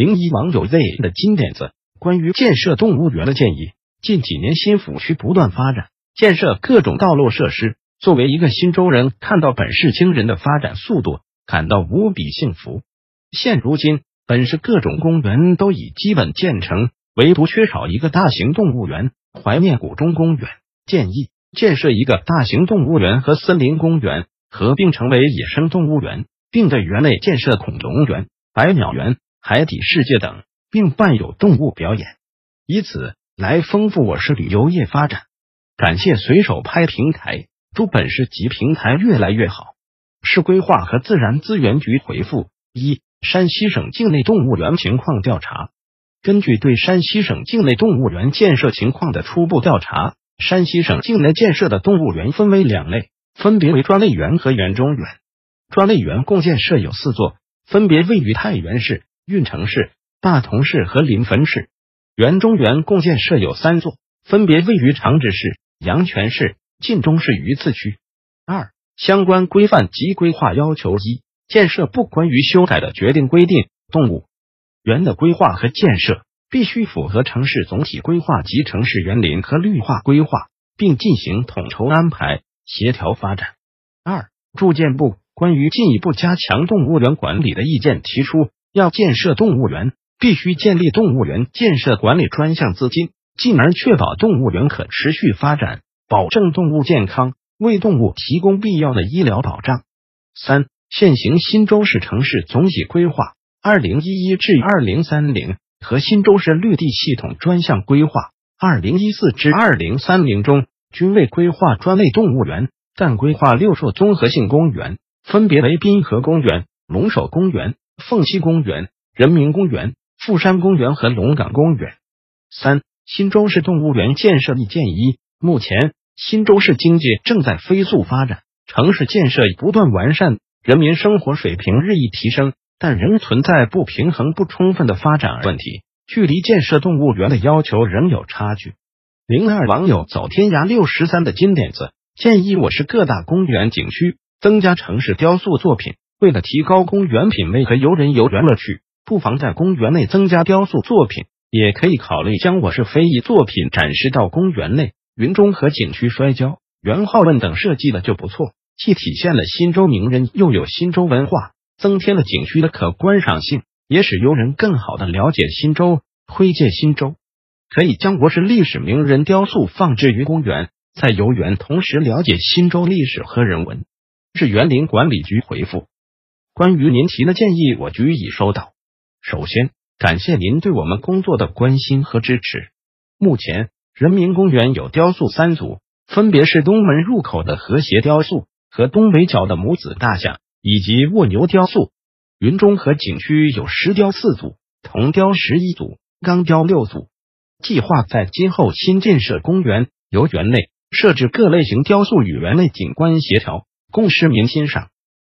零一网友 Z 的金点子，关于建设动物园的建议。近几年新抚区不断发展，建设各种道路设施。作为一个新州人，看到本市惊人的发展速度，感到无比幸福。现如今。本市各种公园都已基本建成，唯独缺少一个大型动物园——怀念谷中公园。建议建设一个大型动物园和森林公园合并成为野生动物园，并在园内建设恐龙园、百鸟园、海底世界等，并伴有动物表演，以此来丰富我市旅游业发展。感谢随手拍平台，祝本市及平台越来越好。市规划和自然资源局回复一。山西省境内动物园情况调查。根据对山西省境内动物园建设情况的初步调查，山西省境内建设的动物园分为两类，分别为专类园和园中园。专类园共建设有四座，分别位于太原市、运城市、大同市和临汾市。园中园共建设有三座，分别位于长治市、阳泉市、晋中市榆次区。二、相关规范及规划要求一。建设部关于修改的决定规定，动物园的规划和建设必须符合城市总体规划及城市园林和绿化规划，并进行统筹安排、协调发展。二、住建部关于进一步加强动物园管理的意见提出，要建设动物园，必须建立动物园建设管理专项资金，进而确保动物园可持续发展，保证动物健康，为动物提供必要的医疗保障。三。现行新州市城市总体规划（二零一一至二零三零）和新州市绿地系统专项规划（二零一四至二零三零）中，均未规划专类动物园，但规划六处综合性公园，分别为滨河公园、龙首公园、凤栖公园、人民公园、富山公园和龙岗公园。三、新州市动物园建设意见一：目前，新州市经济正在飞速发展，城市建设不断完善。人民生活水平日益提升，但仍存在不平衡不充分的发展问题，距离建设动物园的要求仍有差距。零二网友走天涯六十三的金点子建议，我市各大公园景区增加城市雕塑作品。为了提高公园品味和游人游园乐趣，不妨在公园内增加雕塑作品，也可以考虑将我市非遗作品展示到公园内。云中和景区摔跤、元好问等设计的就不错。既体现了新州名人，又有新州文化，增添了景区的可观赏性，也使游人更好的了解新州、推介新州。可以将国市历史名人雕塑放置于公园，在游园同时了解新州历史和人文。是园林管理局回复：关于您提的建议，我局已收到。首先，感谢您对我们工作的关心和支持。目前，人民公园有雕塑三组，分别是东门入口的和谐雕塑。和东北角的母子大象以及蜗牛雕塑，云中和景区有石雕四组，铜雕十一组，钢雕六组。计划在今后新建设公园游园内设置各类型雕塑与园内景观协调，供市民欣赏。